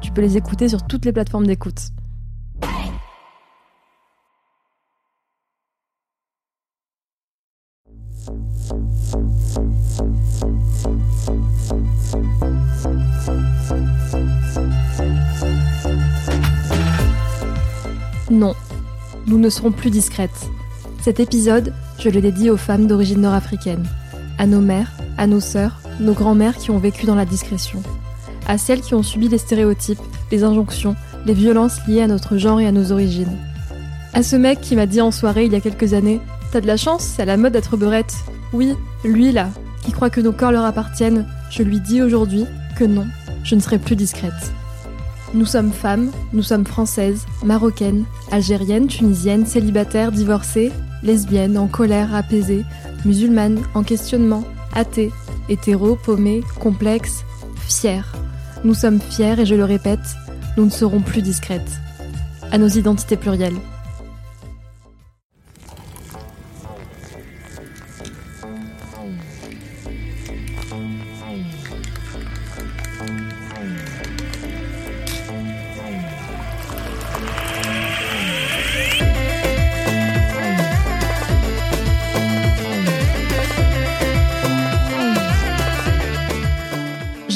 Tu peux les écouter sur toutes les plateformes d'écoute. Non, nous ne serons plus discrètes. Cet épisode, je le dédie aux femmes d'origine nord-africaine, à nos mères, à nos sœurs, nos grands-mères qui ont vécu dans la discrétion, à celles qui ont subi les stéréotypes, les injonctions, les violences liées à notre genre et à nos origines. À ce mec qui m'a dit en soirée il y a quelques années T'as de la chance, c'est à la mode d'être beurette. Oui, lui là, qui croit que nos corps leur appartiennent, je lui dis aujourd'hui que non, je ne serai plus discrète. Nous sommes femmes, nous sommes françaises, marocaines, algériennes, tunisiennes, célibataires, divorcées, lesbiennes, en colère, apaisées, musulmanes, en questionnement, athées, hétéros, paumées, complexes, fières. Nous sommes fiers et je le répète, nous ne serons plus discrètes. À nos identités plurielles.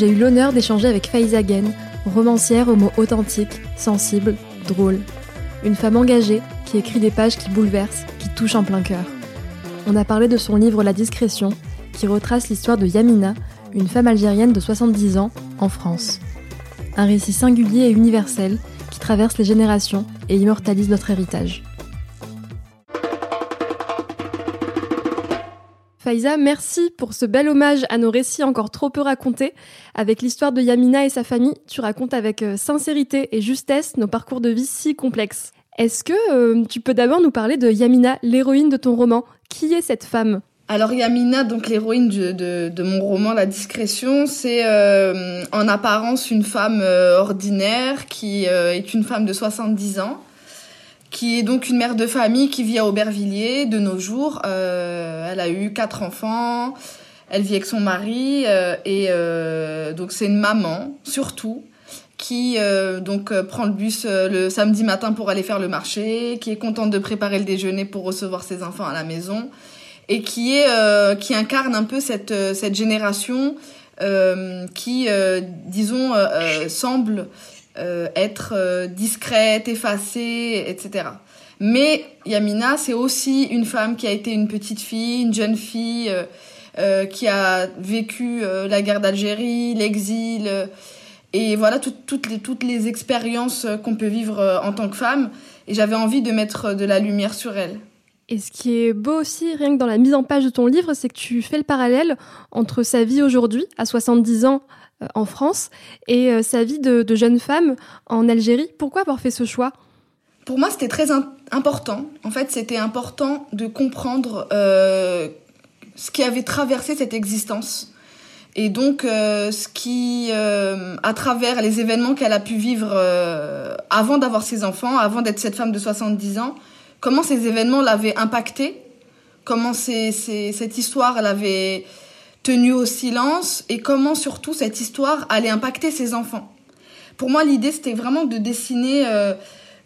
J'ai eu l'honneur d'échanger avec Faiza Gen, romancière aux mots authentiques, sensibles, drôles. Une femme engagée qui écrit des pages qui bouleversent, qui touchent en plein cœur. On a parlé de son livre La discrétion, qui retrace l'histoire de Yamina, une femme algérienne de 70 ans, en France. Un récit singulier et universel qui traverse les générations et immortalise notre héritage. Faiza, merci pour ce bel hommage à nos récits encore trop peu racontés. Avec l'histoire de Yamina et sa famille, tu racontes avec euh, sincérité et justesse nos parcours de vie si complexes. Est-ce que euh, tu peux d'abord nous parler de Yamina, l'héroïne de ton roman? Qui est cette femme? Alors Yamina, donc l'héroïne de, mon roman La Discrétion, c'est euh, en apparence une femme ordinaire qui est une femme de 70 ans qui est donc une mère de famille qui vit à Aubervilliers de nos jours. Euh, elle a eu quatre enfants, elle vit avec son mari euh, et euh, donc c'est une maman surtout qui donc prend le bus le samedi matin pour aller faire le marché, qui est contente de préparer le déjeuner pour recevoir ses enfants à la maison et qui est qui incarne un peu cette cette génération qui disons semble euh, être euh, discrète, effacée, etc. Mais Yamina, c'est aussi une femme qui a été une petite fille, une jeune fille, euh, qui a vécu la guerre d'Algérie, l'exil, et voilà toutes, les, toutes les expériences qu'on peut vivre en tant que femme. Et j'avais envie de mettre de la lumière sur elle. Et ce qui est beau aussi, rien que dans la mise en page de ton livre, c'est que tu fais le parallèle entre sa vie aujourd'hui, à 70 ans, en France et euh, sa vie de, jeune femme en Algérie. Pourquoi avoir fait ce choix? Pour moi, c'était très important. En fait, c'était important de comprendre euh, ce qui avait traversé cette existence. Et donc, ce qui, à travers les événements qu'elle a pu vivre avant d'avoir ses enfants, avant d'être cette femme de 70 ans, comment ces événements l'avaient impactée, comment cette histoire l'avait tenu au silence et comment surtout cette histoire allait impacter ses enfants. Pour moi, l'idée, c'était vraiment de dessiner euh,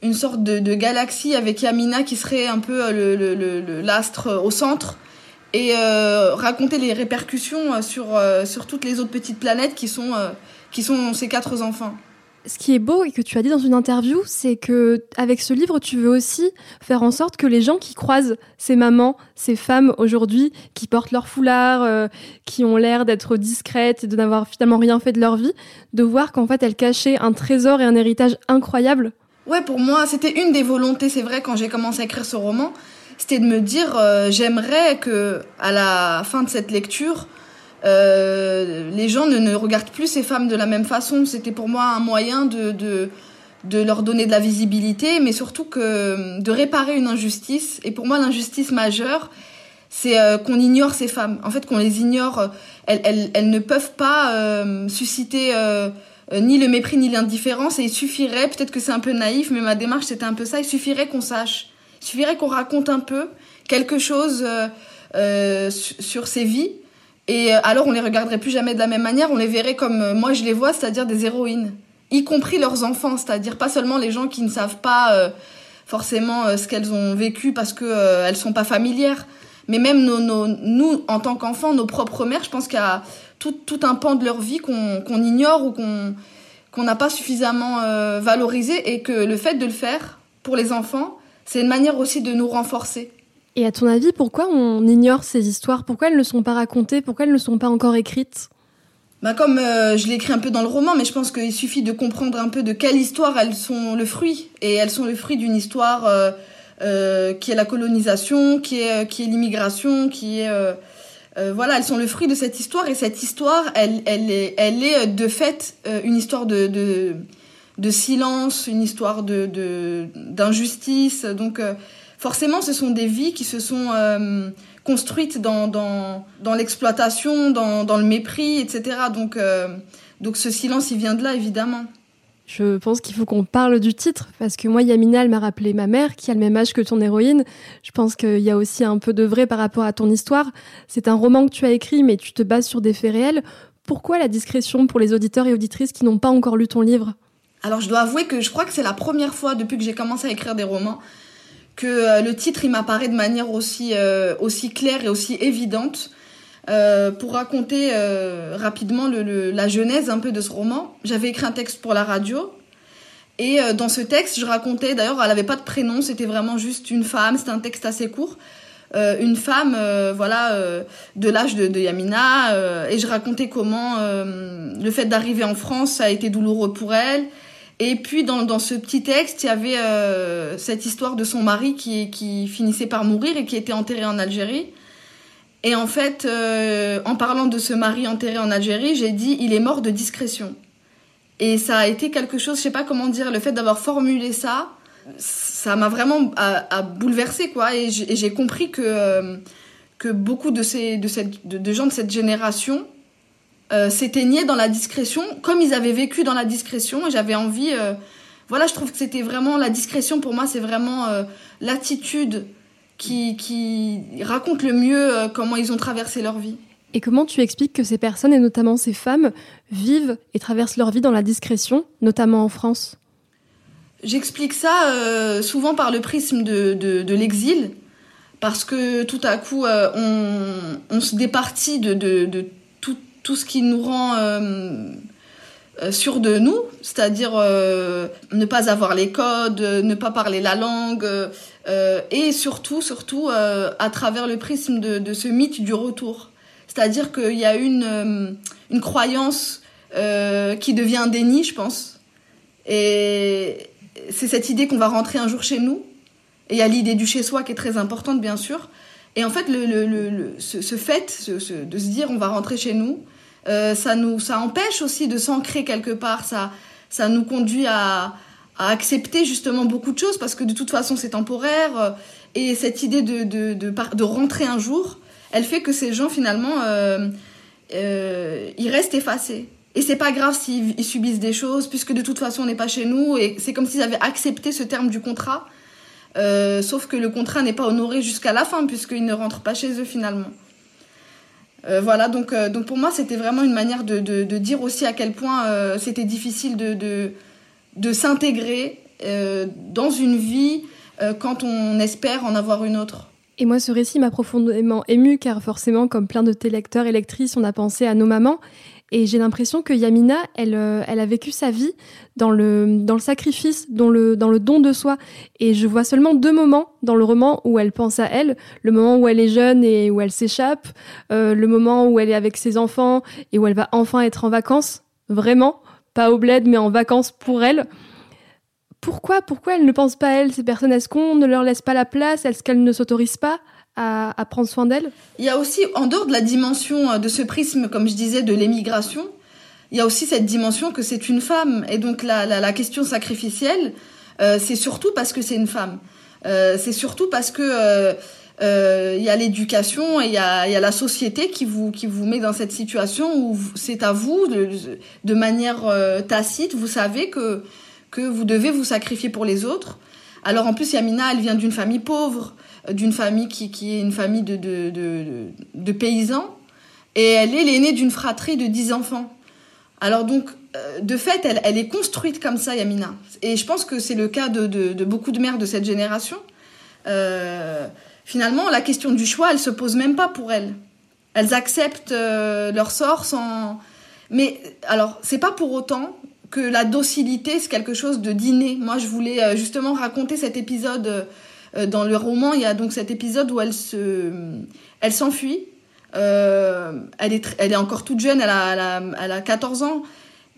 une sorte de, galaxie avec Yamina qui serait un peu euh, l'astre le, au centre et euh, raconter les répercussions sur, sur toutes les autres petites planètes qui sont, qui sont ses quatre enfants. Ce qui est beau et que tu as dit dans une interview, c'est que avec ce livre, tu veux aussi faire en sorte que les gens qui croisent ces mamans, ces femmes aujourd'hui, qui portent leur foulard, euh, qui ont l'air d'être discrètes et de n'avoir finalement rien fait de leur vie, de voir qu'en fait elles cachaient un trésor et un héritage incroyable. Ouais, pour moi, c'était une des volontés, c'est vrai, quand j'ai commencé à écrire ce roman, c'était de me dire, euh, j'aimerais que à la fin de cette lecture, euh, les gens ne, regardent plus ces femmes de la même façon. C'était pour moi un moyen de, leur donner de la visibilité, mais surtout que de réparer une injustice. Et pour moi, l'injustice majeure, c'est euh, qu'on ignore ces femmes. En fait, qu'on les ignore. Elles, ne peuvent pas euh, susciter ni le mépris ni l'indifférence. Et il suffirait, peut-être que c'est un peu naïf, mais ma démarche c'était un peu ça. Il suffirait qu'on sache. Il suffirait qu'on raconte un peu quelque chose sur ces vies et euh, alors, on les regarderait plus jamais de la même manière, on les verrait comme euh, moi je les vois, c'est-à-dire des héroïnes, y compris leurs enfants, c'est-à-dire pas seulement les gens qui ne savent pas euh, forcément ce qu'elles ont vécu parce que euh, sont pas familières, mais même nos, nous en tant qu'enfants, nos propres mères, je pense qu'il y a tout, un pan de leur vie qu'on ignore ou qu'on n'a pas suffisamment valorisé et que le fait de le faire pour les enfants, c'est une manière aussi de nous renforcer. Et à ton avis, pourquoi on ignore ces histoires? Pourquoi elles ne sont pas racontées? Pourquoi elles ne sont pas encore écrites? Bah comme euh, je l'écris un peu dans le roman, mais je pense qu'il suffit de comprendre un peu de quelle histoire elles sont le fruit. Et elles sont le fruit d'une histoire euh, euh, qui est la colonisation, qui est, qui est l'immigration, qui est... Euh, euh, voilà, elles sont le fruit de cette histoire. Et cette histoire, elle, elle, est, elle est de fait une histoire de, de, silence, une histoire d'injustice. Donc forcément, ce sont des vies qui se sont euh, construites dans, dans, dans l'exploitation, dans, dans, le mépris, etc. Donc, euh, donc ce silence, il vient de là, évidemment. Je pense qu'il faut qu'on parle du titre, parce que moi, Yamina, elle m'a rappelé ma mère, qui a le même âge que ton héroïne. Je pense qu'il y a aussi un peu de vrai par rapport à ton histoire. C'est un roman que tu as écrit, mais tu te bases sur des faits réels. Pourquoi la discrétion pour les auditeurs et auditrices qui n'ont pas encore lu ton livre? Alors, je dois avouer que je crois que c'est la première fois depuis que j'ai commencé à écrire des romans que euh, le titre il m'apparaît de manière aussi euh, aussi claire et aussi évidente euh, pour raconter rapidement la genèse un peu de ce roman. J'avais écrit un texte pour la radio et dans ce texte je racontais d'ailleurs elle avait pas de prénom c'était vraiment juste une femme c'était un texte assez court une femme voilà de l'âge de, Yamina et je racontais comment le fait d'arriver en France a été douloureux pour elle et puis dans, dans ce petit texte, il y avait euh, cette histoire de son mari qui, qui finissait par mourir et qui était enterré en Algérie. Et en fait, euh, en parlant de ce mari enterré en Algérie, j'ai dit il est mort de discrétion. Et ça a été quelque chose, je sais pas comment dire, le fait d'avoir formulé ça, ça m'a vraiment à, à bouleversé quoi. Et j'ai compris que euh, que beaucoup de ces de cette de, de gens de cette génération euh, s'éteignaient dans la discrétion, comme ils avaient vécu dans la discrétion. Et j'avais envie, euh, voilà, je trouve que c'était vraiment la discrétion pour moi, c'est vraiment euh, l'attitude qui, qui raconte le mieux euh, comment ils ont traversé leur vie. Et comment tu expliques que ces personnes, et notamment ces femmes, vivent et traversent leur vie dans la discrétion, notamment en France? J'explique ça euh, souvent par le prisme de, de, de l'exil, parce que tout à coup, euh, on, on, se départit de tout ce qui nous rend euh, euh, sûr de nous, c'est-à-dire euh, ne pas avoir les codes, ne pas parler la langue, et surtout, surtout à travers le prisme de, ce mythe du retour. C'est-à-dire qu'il y a une, une croyance qui devient un déni, je pense. Et c'est cette idée qu'on va rentrer un jour chez nous. Et il y a l'idée du chez-soi qui est très importante, bien sûr. Et en fait, le, le, le, ce, fait de se dire on va rentrer chez nous, euh, ça nous ça empêche aussi de s'ancrer quelque part. Ça ça nous conduit à, accepter justement beaucoup de choses parce que de toute façon c'est temporaire. Euh, et cette idée de, de, de, rentrer un jour elle fait que ces gens finalement euh, ils restent effacés. Et c'est pas grave s'ils subissent des choses puisque de toute façon on n'est pas chez nous. Et c'est comme s'ils avaient accepté ce terme du contrat. Sauf que le contrat n'est pas honoré jusqu'à la fin puisqu'ils ne rentrent pas chez eux finalement euh, voilà, donc, euh, donc pour moi, c'était vraiment une manière de, de, dire aussi à quel point euh, c'était difficile de, de, s'intégrer dans une vie quand on espère en avoir une autre. Et moi, ce récit m'a profondément ému car forcément, comme plein de tes lecteurs et lectrices, on a pensé à nos mamans. Et j'ai l'impression que Yamina, elle, elle a vécu sa vie dans le, dans le sacrifice, dans le, dans le don de soi. Et je vois seulement deux moments dans le roman où elle pense à elle. Le moment où elle est jeune et où elle s'échappe. le moment où elle est avec ses enfants et où elle va enfin être en vacances. Vraiment. Pas au bled, mais en vacances pour elle pourquoi, pourquoi elles ne pensent pas à elles, ces personnes? Est-ce qu'on ne leur laisse pas la place? Est-ce qu'elles ne s'autorisent pas? À, prendre soin d'elles Il y a aussi, en dehors de la dimension euh, de ce prisme, comme je disais, de l'émigration, il y a aussi cette dimension que c'est une femme. Et donc la, question sacrificielle, euh, c'est surtout parce que c'est une femme. Euh, c'est surtout parce que il y a l'éducation et il y a, la société qui vous, qui vous met dans cette situation où c'est à vous, de, de manière tacite, vous savez que que vous devez vous sacrifier pour les autres. Alors en plus, Yamina, elle vient d'une famille pauvre, d'une famille qui, qui, est une famille de, de, de, paysans, et elle est l'aînée d'une fratrie de 10 enfants. Alors donc, euh, de fait, elle, elle, est construite comme ça, Yamina. Et je pense que c'est le cas de, de, beaucoup de mères de cette génération. Euh, finalement, la question du choix, elle se pose même pas pour elles. Elles acceptent leur sort sans... Mais alors, c'est pas pour autant que la docilité, c'est quelque chose de d'inné. Moi, je voulais euh, justement raconter cet épisode euh, dans le roman. Il y a donc cet épisode où elle se, elle s'enfuit. Euh, elle, est elle est encore toute jeune, elle a, elle a, 14 ans.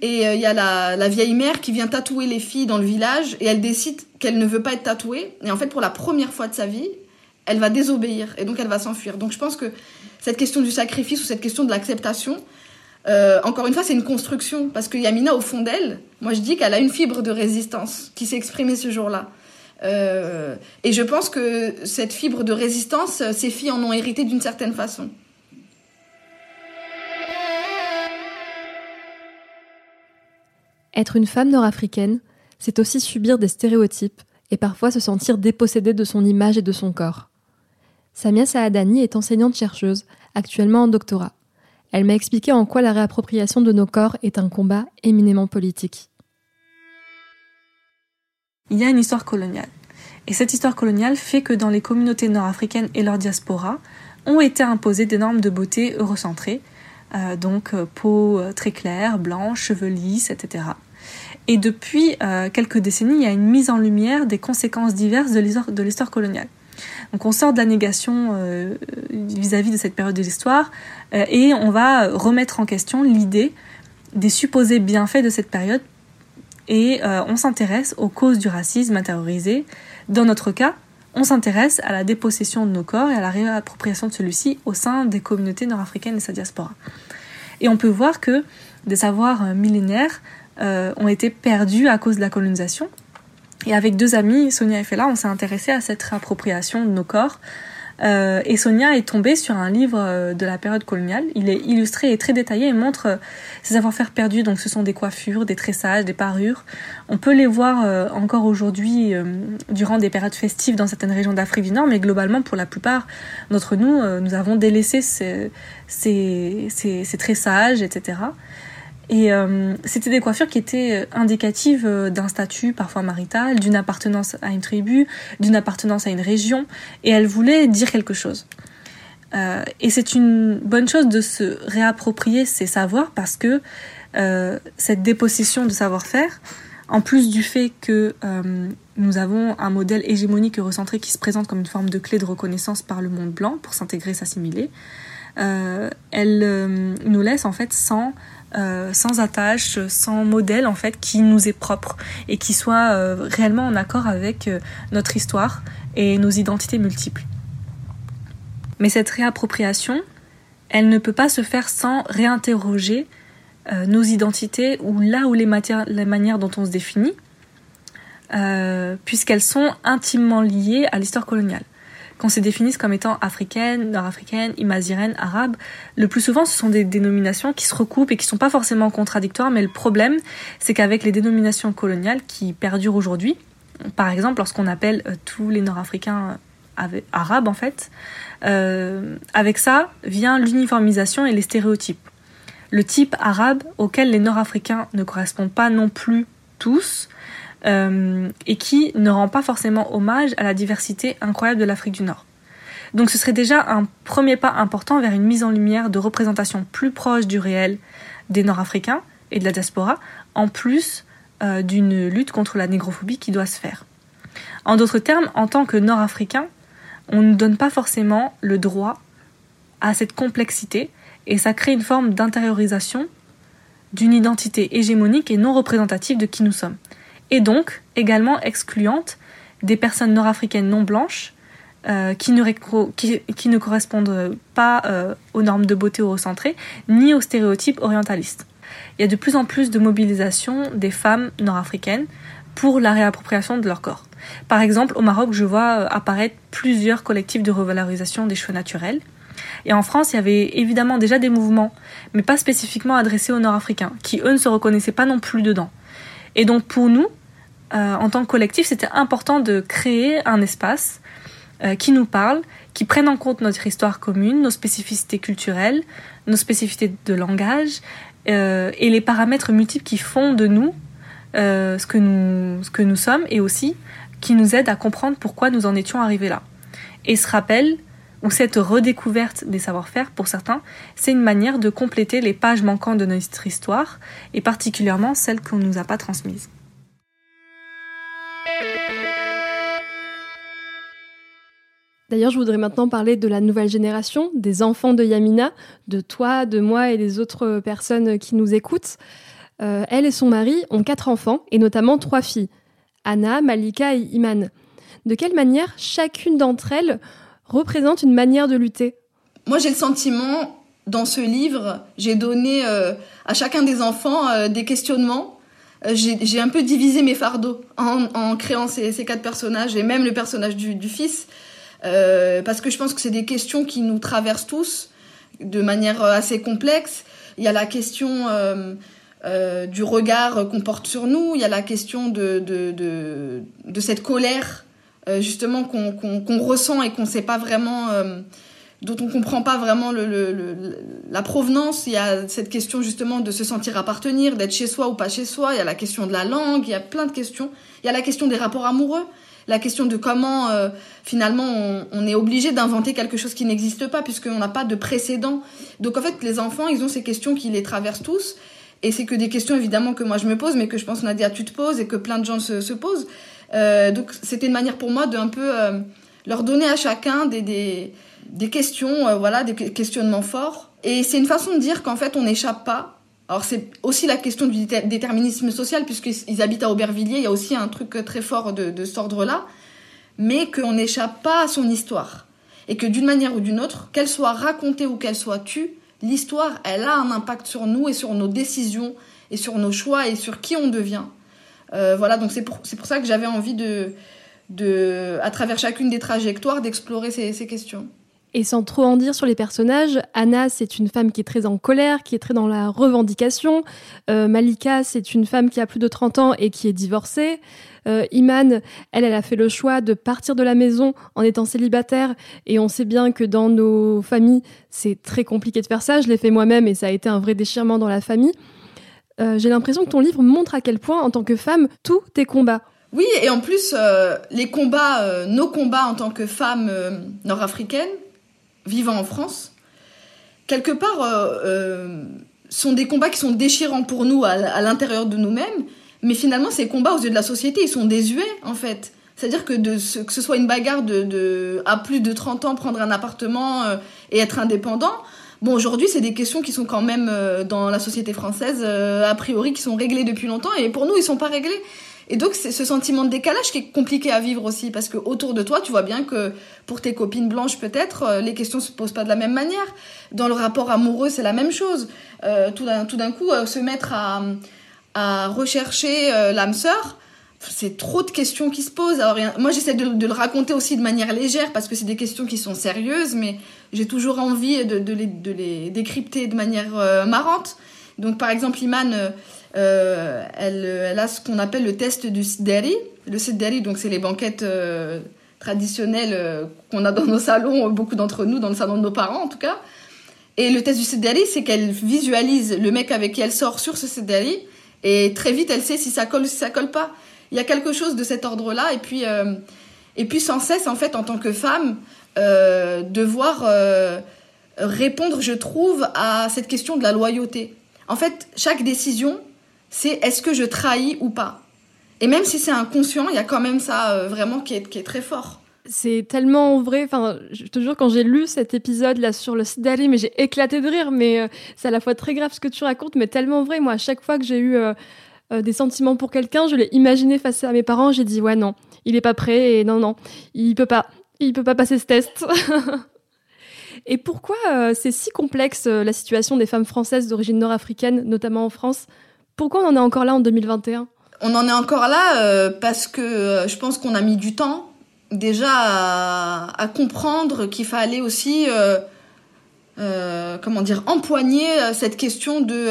Et il y a la, la, vieille mère qui vient tatouer les filles dans le village et elle décide qu'elle ne veut pas être tatouée. Et en fait, pour la première fois de sa vie, elle va désobéir et donc elle va s'enfuir. Donc je pense que cette question du sacrifice ou cette question de l'acceptation, euh, encore une fois, c'est une construction parce que Yamina, au fond d'elle, moi je dis qu'elle a une fibre de résistance qui s'est exprimée ce jour-là. Euh, et je pense que cette fibre de résistance, ses filles en ont hérité d'une certaine façon. Être une femme nord-africaine, c'est aussi subir des stéréotypes et parfois se sentir dépossédée de son image et de son corps. Samia Saadani est enseignante-chercheuse, actuellement en doctorat. Elle m'a expliqué en quoi la réappropriation de nos corps est un combat éminemment politique. Il y a une histoire coloniale. Et cette histoire coloniale fait que dans les communautés nord-africaines et leur diaspora, ont été imposées des normes de beauté eurocentrées, euh, donc euh, peau euh, très claire, blanche, cheveux lisses, etc. Et depuis quelques décennies, il y a une mise en lumière des conséquences diverses de l'histoire coloniale. Donc on sort de la négation vis-à-vis de cette période de l'histoire et on va remettre en question l'idée des supposés bienfaits de cette période et euh, on s'intéresse aux causes du racisme intériorisé. Dans notre cas, on s'intéresse à la dépossession de nos corps et à la réappropriation de celui-ci au sein des communautés nord-africaines et sa diaspora. Et on peut voir que des savoirs millénaires ont été perdus à cause de la colonisation et avec deux amis, Sonia et Fela, on s'est intéressé à cette réappropriation de nos corps. Euh, et Sonia est tombée sur un livre euh, de la période coloniale. Il est illustré et très détaillé et montre euh, ces savoir-faire perdus. Donc ce sont des coiffures, des tressages, des parures. On peut les voir euh, encore aujourd'hui durant des périodes festives dans certaines régions d'Afrique du Nord, mais globalement pour la plupart d'entre nous, nous avons délaissé ces, ces, ces tressages, etc. Et euh, c'était des coiffures qui étaient euh, indicatives euh, d'un statut parfois marital, d'une appartenance à une tribu, d'une appartenance à une région, et elles voulaient dire quelque chose. Et c'est une bonne chose de se réapproprier ces savoirs parce que cette dépossession de savoir-faire, en plus du fait que nous avons un modèle hégémonique et recentré qui se présente comme une forme de clé de reconnaissance par le monde blanc pour s'intégrer, s'assimiler, elle nous laisse en fait sans euh, sans attache, sans modèle en fait qui nous est propre et qui soit euh, réellement en accord avec euh, notre histoire et nos identités multiples. Mais cette réappropriation, elle ne peut pas se faire sans réinterroger nos identités ou là où les, matières, les manières dont on se définit, puisqu'elles sont intimement liées à l'histoire coloniale qu'on se définisse comme étant africaine, nord-africaine, imazirène, arabe, le plus souvent ce sont des dénominations qui se recoupent et qui sont pas forcément contradictoires, mais le problème c'est qu'avec les dénominations coloniales qui perdurent aujourd'hui, par exemple lorsqu'on appelle euh, tous les nord-africains euh, arabes en fait, euh, avec ça vient l'uniformisation et les stéréotypes. Le type arabe auquel les nord-africains ne correspondent pas non plus tous, euh, et qui ne rend pas forcément hommage à la diversité incroyable de l'Afrique du Nord. Donc ce serait déjà un premier pas important vers une mise en lumière de représentations plus proches du réel des Nord-Africains et de la diaspora, en plus euh, d'une lutte contre la négrophobie qui doit se faire. En d'autres termes, en tant que Nord-Africain, on ne donne pas forcément le droit à cette complexité et ça crée une forme d'intériorisation d'une identité hégémonique et non représentative de qui nous sommes. Et donc également excluante des personnes nord-africaines non blanches euh, qui, ne qui, ne correspondent pas euh, aux normes de beauté eurocentrées ni aux stéréotypes orientalistes. Il y a de plus en plus de mobilisation des femmes nord-africaines pour la réappropriation de leur corps. Par exemple, au Maroc, je vois euh, apparaître plusieurs collectifs de revalorisation des cheveux naturels. Et en France, il y avait évidemment déjà des mouvements, mais pas spécifiquement adressés aux Nord-Africains, qui eux ne se reconnaissaient pas non plus dedans. Et donc pour nous, euh, en tant que collectif, c'était important de créer un espace euh, qui nous parle, qui prenne en compte notre histoire commune, nos spécificités culturelles, nos spécificités de langage et les paramètres multiples qui font de nous ce, que nous ce que nous sommes et aussi qui nous aide à comprendre pourquoi nous en étions arrivés là. Et ce rappel, ou cette redécouverte des savoir-faire pour certains, c'est une manière de compléter les pages manquantes de notre histoire, et particulièrement celles qu'on ne nous a pas transmises. D'ailleurs, je voudrais maintenant parler de la nouvelle génération, des enfants de Yamina, de toi, de moi et des autres personnes qui nous écoutent. Euh, elle et son mari ont quatre enfants, et notamment trois filles. Anna, Malika et Iman. De quelle manière chacune d'entre elles représente une manière de lutter? Moi, j'ai le sentiment, dans ce livre, j'ai donné euh, à chacun des enfants euh, des questionnements. Euh, j'ai un peu divisé mes fardeaux en, créant ces, quatre personnages et même le personnage du, fils, parce que je pense que c'est des questions qui nous traversent tous de manière assez complexe. Il y a la question euh, du regard qu'on porte sur nous, il y a la question de, cette colère euh, justement qu'on ressent et qu'on sait pas vraiment, euh, dont on comprend pas vraiment la provenance. Il y a cette question justement de se sentir appartenir, d'être chez soi ou pas chez soi. Il y a la question de la langue, il y a plein de questions. Il y a la question des rapports amoureux la question de comment finalement on, est obligé d'inventer quelque chose qui n'existe pas puisqu'on n'a pas de précédent. Donc en fait les enfants ils ont ces questions qui les traversent tous et c'est que des questions évidemment que moi je me pose, mais que je pense Nadia tu te poses et que plein de gens se, se posent. Euh, donc c'était une manière pour moi de un peu euh, leur donner à chacun des, des questions, euh, voilà, des questionnements forts. Et c'est une façon de dire qu'en fait on n'échappe pas. Alors c'est aussi la question du déterminisme social puisqu'ils habitent à Aubervilliers, il y a aussi un truc très fort de, de cet ordre-là, mais qu'on n'échappe pas à son histoire. Et que d'une manière ou d'une autre, qu'elle soit racontée ou qu'elle soit tue, l'histoire, elle a un impact sur nous et sur nos décisions et sur nos choix et sur qui on devient. Euh, voilà, donc c'est pour, pour ça que j'avais envie de, de, à travers chacune des trajectoires, d'explorer ces questions. Et sans trop en dire sur les personnages, Anna, c'est une femme qui est très en colère, qui est très dans la revendication. Euh, Malika, c'est une femme qui a plus de 30 ans et qui est divorcée. Euh, Iman, elle, elle a fait le choix de partir de la maison en étant célibataire. Et on sait bien que dans nos familles, c'est très compliqué de faire ça. Je l'ai fait moi-même et ça a été un vrai déchirement dans la famille. Euh, j'ai l'impression que ton livre montre à quel point, en tant que femme, tous tes combats. Oui, et en plus, les combats, nos combats en tant que femmes nord-africaines, vivant en France, quelque part, euh, euh, sont des combats qui sont déchirants pour nous à, l'intérieur de nous-mêmes, mais finalement, ces combats aux yeux de la société, ils sont désuets, en fait. C'est-à-dire que, ce, que ce soit une bagarre de, à plus de 30 ans, prendre un appartement euh, et être indépendant, bon, aujourd'hui, c'est des questions qui sont quand même dans la société française, a priori, qui sont réglées depuis longtemps, et pour nous, ils sont pas réglés. Et donc, c'est ce sentiment de décalage qui est compliqué à vivre aussi, parce que autour de toi, tu vois bien que pour tes copines blanches, peut-être, euh, les questions se posent pas de la même manière. Dans le rapport amoureux, c'est la même chose. Euh, tout d'un coup, euh, se mettre à, à rechercher l'âme sœur, c'est trop de questions qui se posent. Alors, moi, j'essaie de, de, le raconter aussi de manière légère, parce que c'est des questions qui sont sérieuses, mais j'ai toujours envie de, de, les, de, les, décrypter de manière marrante. Donc, par exemple, Iman elle, elle, a ce qu'on appelle le test du Sideri. Le Sideri, donc c'est les banquettes euh, traditionnelles euh, qu'on a dans nos salons, beaucoup d'entre nous, dans le salon de nos parents en tout cas. Et le test du Sideri, c'est qu'elle visualise le mec avec qui elle sort sur ce Sideri, et très vite elle sait si ça colle ou si ça colle pas. Il y a quelque chose de cet ordre-là, et puis, et puis sans cesse, en fait, en tant que femme, devoir répondre, je trouve, à cette question de la loyauté En fait, chaque décision, c'est est-ce que je trahis ou pas. Et même si c'est inconscient, il y a quand même ça euh, vraiment qui est, qui est très fort. C'est tellement vrai. Enfin, je te jure, quand j'ai lu cet épisode là sur le site d'Ali, mais j'ai éclaté de rire. Mais euh, c'est à la fois très grave ce que tu racontes, mais tellement vrai. Moi, à chaque fois que j'ai eu euh, des sentiments pour quelqu'un, je l'ai imaginé face à mes parents. J'ai dit ouais non, il est pas prêt et non non, il peut pas, il peut pas passer ce test. et pourquoi c'est si complexe la situation des femmes françaises d'origine nord-africaine, notamment en France Pourquoi on en est encore là en 2021 on en est encore là euh, parce que euh, je pense qu'on a mis du temps déjà à, comprendre qu'il fallait aussi euh, comment dire empoigner cette question de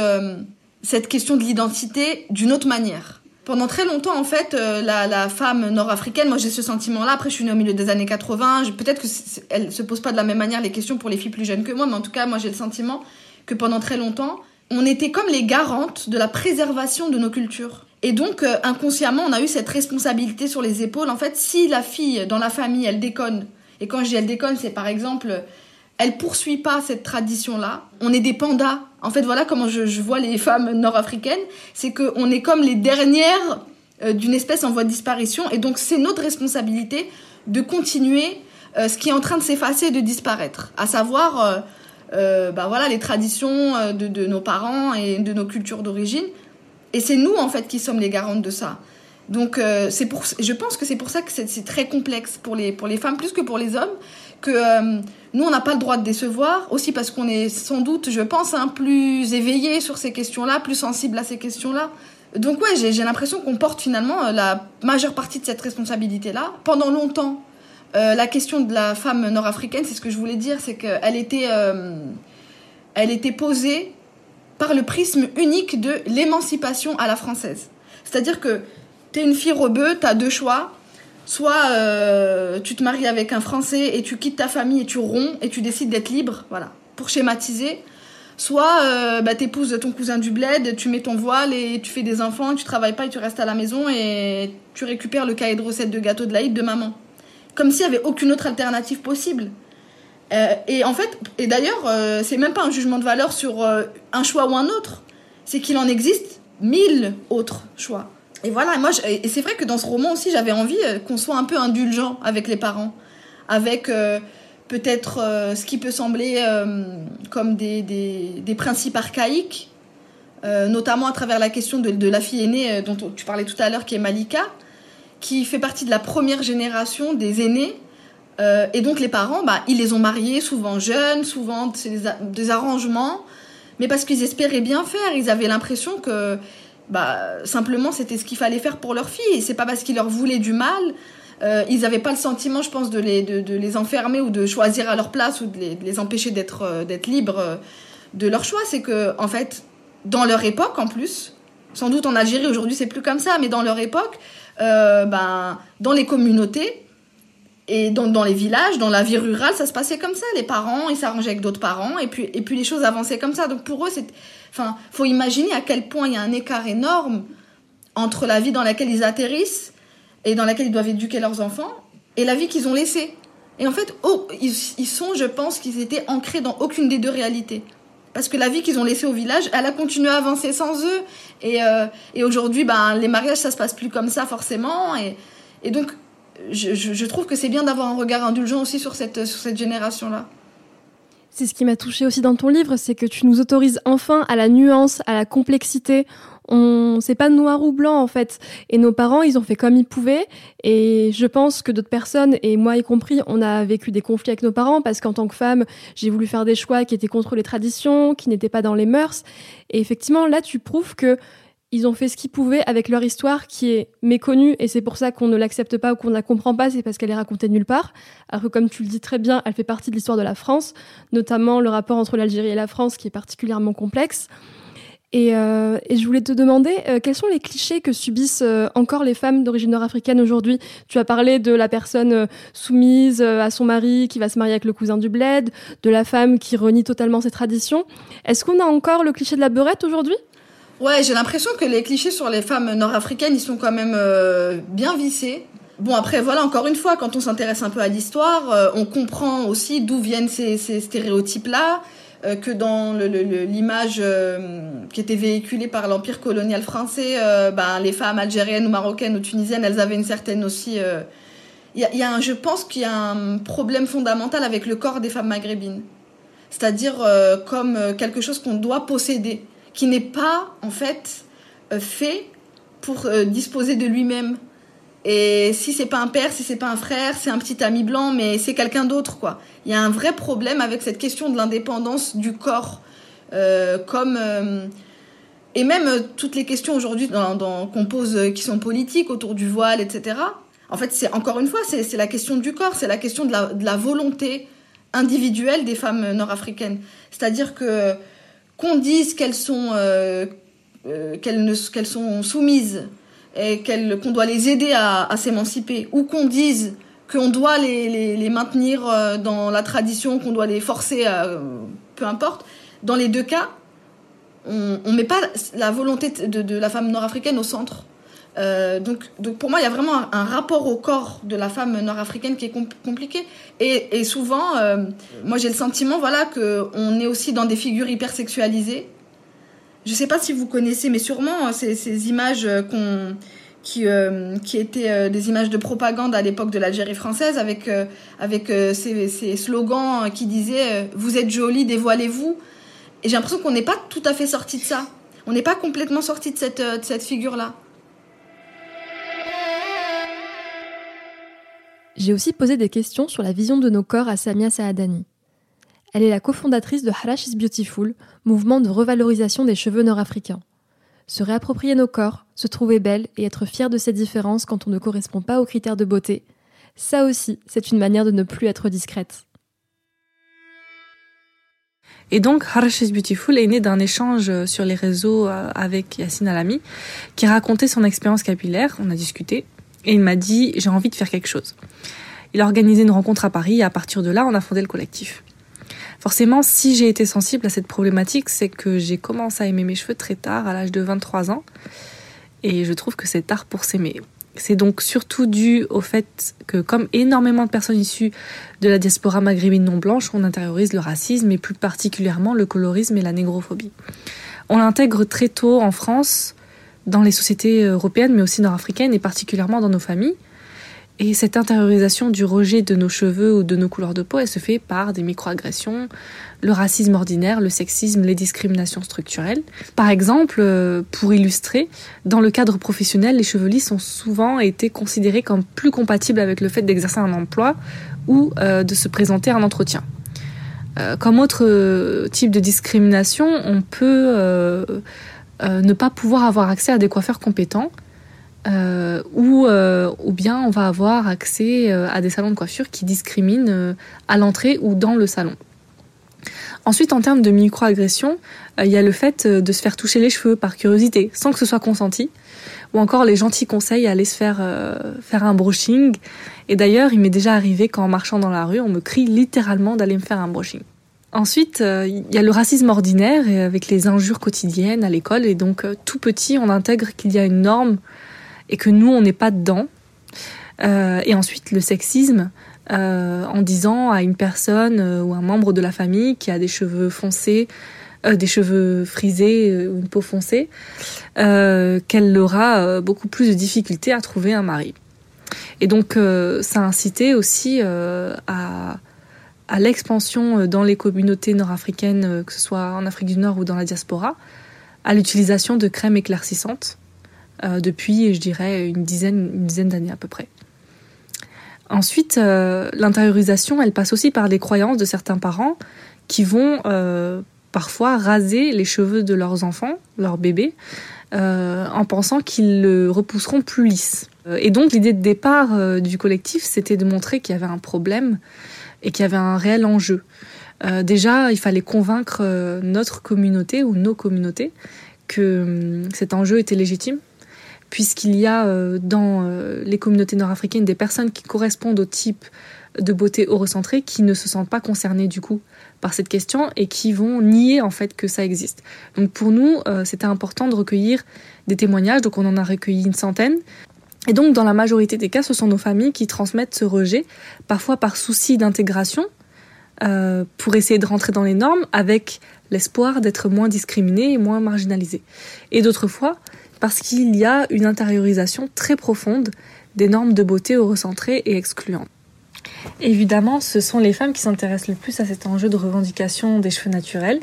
cette question de l'identité d'une autre manière. Pendant très longtemps, en fait, la, femme nord-africaine, moi j'ai ce sentiment-là. Après, je suis née au milieu des années 80. Peut-être que elle se pose pas de la même manière les questions pour les filles plus jeunes que moi, mais en tout cas, moi j'ai le sentiment que pendant très longtemps, on était comme les garantes de la préservation de nos cultures. Et donc, euh, inconsciemment, on a eu cette responsabilité sur les épaules. En fait, si la fille dans la famille, elle déconne, et quand je dis elle déconne, c'est par exemple, elle poursuit pas cette tradition-là, on est des pandas. En fait, voilà comment je, vois les femmes nord-africaines, c'est qu'on est comme les dernières euh, d'une espèce en voie de disparition, et donc c'est notre responsabilité de continuer euh, ce qui est en train de s'effacer et de disparaître, à savoir euh, bah voilà, les traditions euh, de, nos parents et de nos cultures d'origine. Et c'est nous, en fait, qui sommes les garantes de ça. Donc, euh, c'est pour, je pense que c'est pour ça que c'est très complexe pour les, pour les femmes, plus que pour les hommes, que nous, on n'a pas le droit de décevoir, aussi parce qu'on est sans doute, je pense, hein, plus éveillé sur ces questions-là, plus sensible à ces questions-là. Donc, ouais, j'ai l'impression qu'on porte finalement la majeure partie de cette responsabilité-là. Pendant longtemps, euh, la question de la femme nord-africaine, c'est ce que je voulais dire, c'est qu'elle était, euh, elle était posée par le prisme unique de l'émancipation à la française. C'est-à-dire que tu es une fille rebeu, tu as deux choix. Soit euh, tu te maries avec un Français et tu quittes ta famille et tu romps et tu décides d'être libre, voilà, pour schématiser. Soit bah, tu épouses ton cousin du bled, tu mets ton voile et tu fais des enfants, tu travailles pas et tu restes à la maison et tu récupères le cahier de recettes de gâteau de l'Aïd de maman comme s'il n'y avait aucune autre alternative possible. Euh, et en fait, et d'ailleurs, euh, c'est même pas un jugement de valeur sur euh, un choix ou un autre, c'est qu'il en existe mille autres choix. Et voilà, moi, et c'est vrai que dans ce roman aussi, j'avais envie qu'on soit un peu indulgent avec les parents, avec peut-être ce qui peut sembler comme des, des, des, principes archaïques, notamment à travers la question de, de la fille aînée dont tu parlais tout à l'heure, qui est Malika qui fait partie de la première génération des aînés. Euh, et donc les parents, bah, ils les ont mariés souvent jeunes, souvent c'est des, arrangements, mais parce qu'ils espéraient bien faire. Ils avaient l'impression que bah, simplement c'était ce qu'il fallait faire pour leur fille. Et c'est pas parce qu'ils leur voulaient du mal. Euh, ils n'avaient pas le sentiment, je pense, de les, de, les enfermer ou de choisir à leur place ou de les, empêcher d'être euh, libres de leur choix. C'est que, en fait, dans leur époque en plus, sans doute en Algérie aujourd'hui c'est plus comme ça, mais dans leur époque, euh, ben, dans les communautés et dans, dans, les villages, dans la vie rurale, ça se passait comme ça. Les parents, ils s'arrangeaient avec d'autres parents et puis, et puis les choses avançaient comme ça. Donc pour eux, c'est, enfin, faut imaginer à quel point il y a un écart énorme entre la vie dans laquelle ils atterrissent et dans laquelle ils doivent éduquer leurs enfants et la vie qu'ils ont laissée. Et en fait, oh, ils, ils sont, je pense, qu'ils étaient ancrés dans aucune des deux réalités parce que la vie qu'ils ont laissée au village, elle a continué à avancer sans eux. Et, euh, et aujourd'hui, ben, les mariages, ça se passe plus comme ça forcément. Et, et donc, je, je, trouve que c'est bien d'avoir un regard indulgent aussi sur cette, sur cette génération-là. C'est ce qui m'a touché aussi dans ton livre, c'est que tu nous autorises enfin à la nuance, à la complexité. On c'est pas noir ou blanc en fait. Et nos parents ils ont fait comme ils pouvaient. Et je pense que d'autres personnes et moi y compris on a vécu des conflits avec nos parents parce qu'en tant que femme j'ai voulu faire des choix qui étaient contre les traditions qui n'étaient pas dans les mœurs. Et effectivement là tu prouves que ils ont fait ce qu'ils pouvaient avec leur histoire qui est méconnue et c'est pour ça qu'on ne l'accepte pas ou qu'on ne la comprend pas, c'est parce qu'elle est racontée nulle part. Alors que comme tu le dis très bien, elle fait partie de l'histoire de la France, notamment le rapport entre l'Algérie et la France qui est particulièrement complexe. Euh, et, je voulais te demander euh, quels sont les clichés que subissent euh, encore les femmes d'origine nord-africaine aujourd'hui? Tu as parlé de la personne soumise à son mari qui va se marier avec le cousin du bled, de la femme qui renie totalement ses traditions. Est-ce qu'on a encore le cliché de la beurette aujourd'hui? Ouais, j'ai l'impression que les clichés sur les femmes nord-africaines, ils sont quand même bien vissés. Bon, après, voilà, encore une fois, quand on s'intéresse un peu à l'histoire, on comprend aussi d'où viennent ces, stéréotypes-là. euh, que dans l'image euh, qui était véhiculée par l'empire colonial français, euh, ben, les femmes algériennes ou marocaines ou tunisiennes, elles avaient une certaine aussi. Y a un, je pense qu'il y a un problème fondamental avec le corps des femmes maghrébines, c'est-à-dire comme quelque chose qu'on doit posséder, qui n'est pas en fait fait pour disposer de lui-même. Et si c'est pas un père, si c'est pas un frère, c'est un petit ami blanc, mais c'est quelqu'un d'autre, quoi. Il y a un vrai problème avec cette question de l'indépendance du corps, euh, comme euh, et même euh, toutes les questions aujourd'hui qu'on pose, qui sont politiques autour du voile, etc. En fait, c'est encore une fois, c'est la question du corps, c'est la question de la, volonté individuelle des femmes nord-africaines. C'est-à-dire que qu'on dise qu'elles sont qu'elles qu'elles sont soumises et qu'on doit les aider à, s'émanciper, ou qu'on dise qu'on doit les, maintenir euh, dans la tradition, qu'on doit les forcer, peu importe. Dans les deux cas, on ne met pas la volonté de la femme nord-africaine au centre. Euh, donc, donc pour moi, il y a vraiment un, rapport au corps de la femme nord-africaine qui est compliqué. Et, souvent, euh, moi j'ai le sentiment voilà, qu'on est aussi dans des figures hyper sexualisées je ne sais pas si vous connaissez, mais sûrement euh, ces, images euh, qui, étaient des images de propagande à l'époque de l'Algérie française avec, avec ces, slogans qui disaient Vous êtes jolie, dévoilez-vous. Et j'ai l'impression qu'on n'est pas tout à fait sorti de ça. On n'est pas complètement sorti de cette figure-là. J'ai aussi posé des questions sur la vision de nos corps à Samia Saadani. Elle est la cofondatrice de Halash is Beautiful, mouvement de revalorisation des cheveux nord-africains. Se réapproprier nos corps, se trouver belle et être fière de ses différences quand on ne correspond pas aux critères de beauté, ça aussi, c'est une manière de ne plus être discrète. Et donc, Harash is Beautiful est né d'un échange sur les réseaux euh, avec Yassine Alami, qui racontait son expérience capillaire. On a discuté. Et il m'a dit, j'ai envie de faire quelque chose. Il a organisé une rencontre à Paris et à partir de là, on a fondé le collectif. Forcément, si j'ai été sensible à cette problématique, c'est que j'ai commencé à aimer mes cheveux très tard, à l'âge de 23 ans. Et je trouve que c'est tard pour s'aimer. C'est donc surtout dû au fait que, comme énormément de personnes issues de la diaspora maghrébine non blanche, on intériorise le racisme et plus particulièrement le colorisme et la négrophobie. On l'intègre très tôt en France, dans les sociétés européennes, mais aussi nord-africaines et particulièrement dans nos familles. Et cette intériorisation du rejet de nos cheveux ou de nos couleurs de peau, elle se fait par des microagressions, le racisme ordinaire, le sexisme, les discriminations structurelles. Par exemple, euh, pour illustrer, dans le cadre professionnel, les cheveux lisses ont souvent été considérés comme plus compatibles avec le fait d'exercer un emploi ou euh, de se présenter à un entretien. Euh, comme autre type de discrimination, on peut ne pas pouvoir avoir accès à des coiffeurs compétents euh, ou, euh, ou bien on va avoir accès euh, à des salons de coiffure qui discriminent euh, à l'entrée ou dans le salon. Ensuite, en termes de microagression, il y a le fait de se faire toucher les cheveux par curiosité, sans que ce soit consenti, ou encore les gentils conseils à aller se faire faire un brushing. Et d'ailleurs, il m'est déjà arrivé qu'en marchant dans la rue, on me crie littéralement d'aller me faire un brushing. Ensuite, il y a le racisme ordinaire avec les injures quotidiennes à l'école. Et donc, tout petit, on intègre qu'il y a une norme et que nous, on n'est pas dedans. Euh, et ensuite, le sexisme, euh, en disant à une personne euh, ou un membre de la famille qui a des cheveux foncés, euh, des cheveux frisés ou une peau foncée, qu'elle aura beaucoup plus de difficultés à trouver un mari. Et donc, ça a incité aussi à, à l'expansion dans les communautés nord-africaines, que ce soit en Afrique du Nord ou dans la diaspora, à l'utilisation de crèmes éclaircissantes euh, depuis, je dirais, une dizaine, une dizaine d'années à peu près. Ensuite, euh, l'intériorisation, elle passe aussi par des croyances de certains parents qui vont euh, parfois raser les cheveux de leurs enfants, leurs bébés, en pensant qu'ils le repousseront plus lisse. Et donc l'idée de départ du collectif, c'était de montrer qu'il y avait un problème et qu'il y avait un réel enjeu. déjà, il fallait convaincre notre communauté ou nos communautés que hum, cet enjeu était légitime, puisqu'il y a euh, dans euh, les communautés nord-africaines des personnes qui correspondent au type de beauté eurocentrée qui ne se sentent pas concernées du coup par cette question et qui vont nier en fait que ça existe. Donc pour nous, euh, c'était important de recueillir des témoignages, donc on en a recueilli une centaine. Et donc dans la majorité des cas, ce sont nos familles qui transmettent ce rejet, parfois par souci d'intégration, euh, pour essayer de rentrer dans les normes avec l'espoir d'être moins discriminés et moins marginalisés. Et d'autres fois, parce qu'il y a une intériorisation très profonde des normes de beauté recentrées et excluantes. Évidemment, ce sont les femmes qui s'intéressent le plus à cet enjeu de revendication des cheveux naturels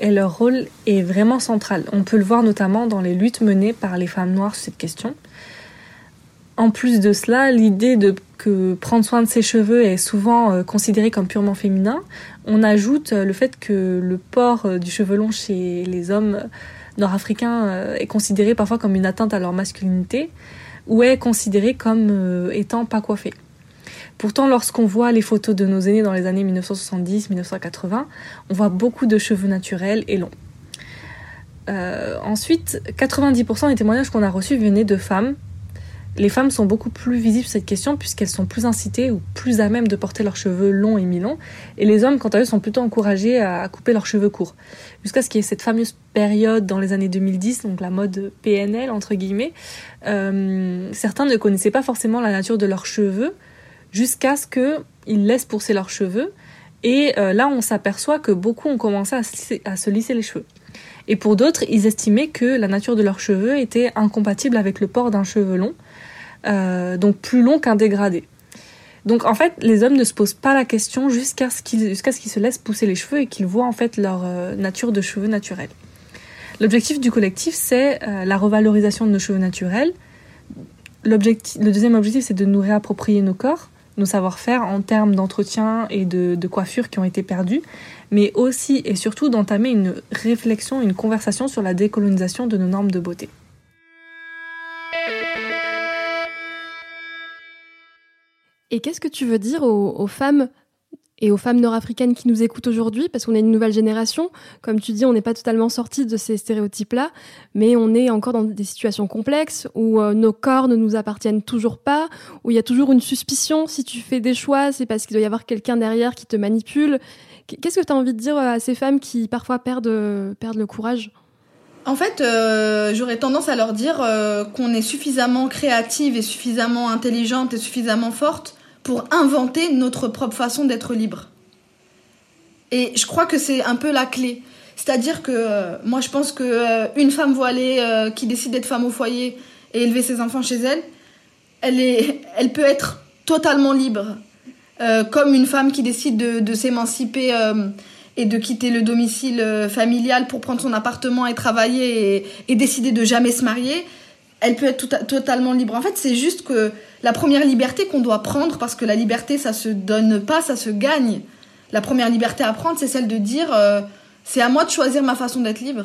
et leur rôle est vraiment central. On peut le voir notamment dans les luttes menées par les femmes noires sur cette question. En plus de cela, l'idée de que prendre soin de ses cheveux est souvent euh, considéré comme purement féminin, on ajoute euh, le fait que le port euh, du cheveu long chez les hommes nord-africains est considéré parfois comme une atteinte à leur masculinité ou est considéré comme étant pas coiffé. Pourtant, lorsqu'on voit les photos de nos aînés dans les années 1970-1980, on voit beaucoup de cheveux naturels et longs. ensuite, 90% des témoignages qu'on a reçus venaient de femmes les femmes sont beaucoup plus visibles sur cette question puisqu'elles sont plus incitées ou plus à même de porter leurs cheveux longs et mi-longs. Et les hommes, quant à eux, sont plutôt encouragés à couper leurs cheveux courts. Jusqu'à ce qu'il y ait cette fameuse période dans les années 2010, donc la mode PNL, entre guillemets, euh, certains ne connaissaient pas forcément la nature de leurs cheveux jusqu'à ce qu'ils laissent pousser leurs cheveux. Et euh, là, on s'aperçoit que beaucoup ont commencé à se lisser les cheveux. Et pour d'autres, ils estimaient que la nature de leurs cheveux était incompatible avec le port d'un cheveu long. Euh, donc plus long qu'un dégradé. Donc en fait, les hommes ne se posent pas la question jusqu'à ce qu'ils se laissent pousser les cheveux et qu'ils voient en fait leur euh, nature de cheveux naturels. L'objectif du collectif, c'est euh, la revalorisation de nos cheveux naturels. le deuxième objectif, c'est de nous réapproprier nos corps, nos savoir-faire en termes d'entretien et de, de coiffure qui ont été perdus, mais aussi et surtout d'entamer une réflexion, une conversation sur la décolonisation de nos normes de beauté. Et qu'est-ce que tu veux dire aux, femmes et aux femmes nord-africaines qui nous écoutent aujourd'hui, parce qu'on est une nouvelle génération. Comme tu dis, on n'est pas totalement sorti de ces stéréotypes-là, mais on est encore dans des situations complexes où euh, nos corps ne nous appartiennent toujours pas, où il y a toujours une suspicion. Si tu fais des choix, c'est parce qu'il doit y avoir quelqu'un derrière qui te manipule. Qu'est-ce que tu as envie de dire à ces femmes qui parfois perdent, perdent le courage? En fait, euh, j'aurais tendance à leur dire euh, qu'on est suffisamment créative et suffisamment intelligente et suffisamment forte pour inventer notre propre façon d'être libre. Et je crois que c'est un peu la clé. C'est-à-dire que euh, moi, je pense que une femme voilée qui décide d'être femme au foyer et élever ses enfants chez elle, elle, est, elle peut être totalement libre. comme une femme qui décide de, s'émanciper et de quitter le domicile euh, familial pour prendre son appartement et travailler et, décider de jamais se marier, elle peut être totalement libre. En fait, c'est juste que la première liberté qu'on doit prendre, parce que la liberté, ça se donne pas, ça se gagne. La première liberté à prendre, c'est celle de dire, euh, c'est à moi de choisir ma façon d'être libre.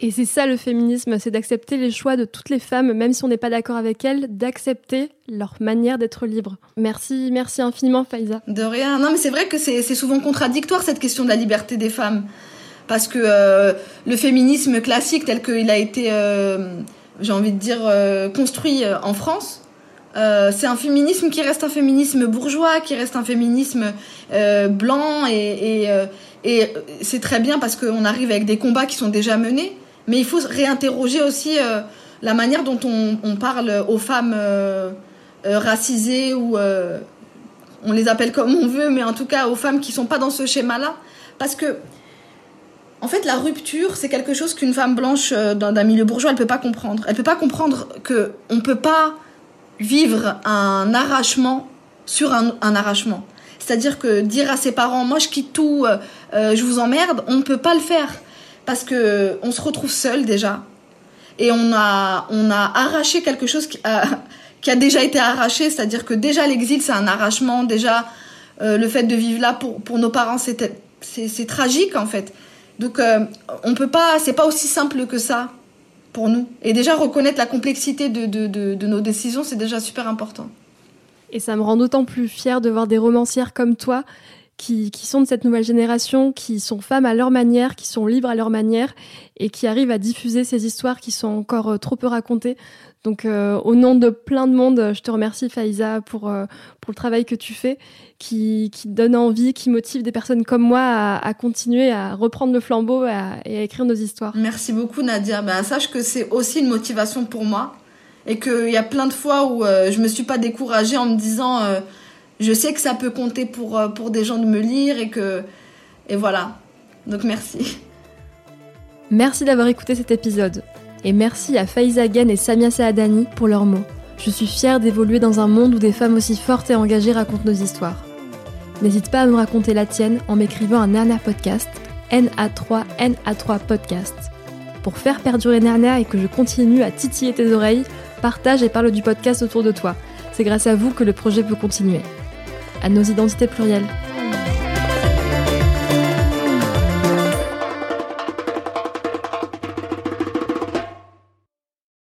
Et c'est ça le féminisme, c'est d'accepter les choix de toutes les femmes, même si on n'est pas d'accord avec elles, d'accepter leur manière d'être libre. Merci, merci infiniment Faiza. De rien. Non mais c'est vrai que c'est souvent contradictoire cette question de la liberté des femmes. Parce que euh, le féminisme classique tel qu'il a été, euh, j'ai envie de dire, euh, construit en France, c'est un féminisme qui reste un féminisme bourgeois, qui reste un féminisme blanc et, et, c'est très bien parce qu'on arrive avec des combats qui sont déjà menés. Mais il faut réinterroger aussi euh, la manière dont on, parle aux femmes euh, euh, racisées ou on les appelle comme on veut, mais en tout cas aux femmes qui sont pas dans ce schéma-là, parce que en fait la rupture c'est quelque chose qu'une femme blanche d'un milieu bourgeois elle peut pas comprendre. Elle peut pas comprendre que on peut pas vivre un arrachement sur un, arrachement. C'est-à-dire que dire à ses parents, moi je quitte tout, je vous emmerde, on ne peut pas le faire. Parce que on se retrouve seul déjà. Et on a on a arraché quelque chose qui a, déjà été arraché, c'est-à-dire que déjà l'exil c'est un arrachement, déjà euh, le fait de vivre là pour pour nos parents c'est tragique en fait. Donc euh, on peut pas c'est pas aussi simple que ça nous et déjà reconnaître la complexité de, de, de, de nos décisions c'est déjà super important. Et ça me rend d'autant plus fière de voir des romancières comme toi qui, qui, sont de cette nouvelle génération, qui sont femmes à leur manière, qui sont libres à leur manière et qui arrivent à diffuser ces histoires qui sont encore euh, trop peu racontées. Donc, euh, au nom de plein de monde, je te remercie, Faïza, pour, euh, pour le travail que tu fais, qui, qui donne envie, qui motive des personnes comme moi à, à continuer à reprendre le flambeau et à, écrire nos histoires. Merci beaucoup, Nadia. Ben, sache que c'est aussi une motivation pour moi et qu'il y a plein de fois où je me suis pas découragée en me disant je sais que ça peut compter pour, euh, pour des gens de me lire et que. Et voilà. Donc merci. Merci d'avoir écouté cet épisode. Et merci à Faiza Gen et Samia Saadani pour leurs mots. Je suis fière d'évoluer dans un monde où des femmes aussi fortes et engagées racontent nos histoires. N'hésite pas à me raconter la tienne en m'écrivant un Nerner Podcast, NA3NA3 Podcast. Pour faire perdurer Nerner et que je continue à titiller tes oreilles, partage et parle du podcast autour de toi. C'est grâce à vous que le projet peut continuer. À nos identités plurielles.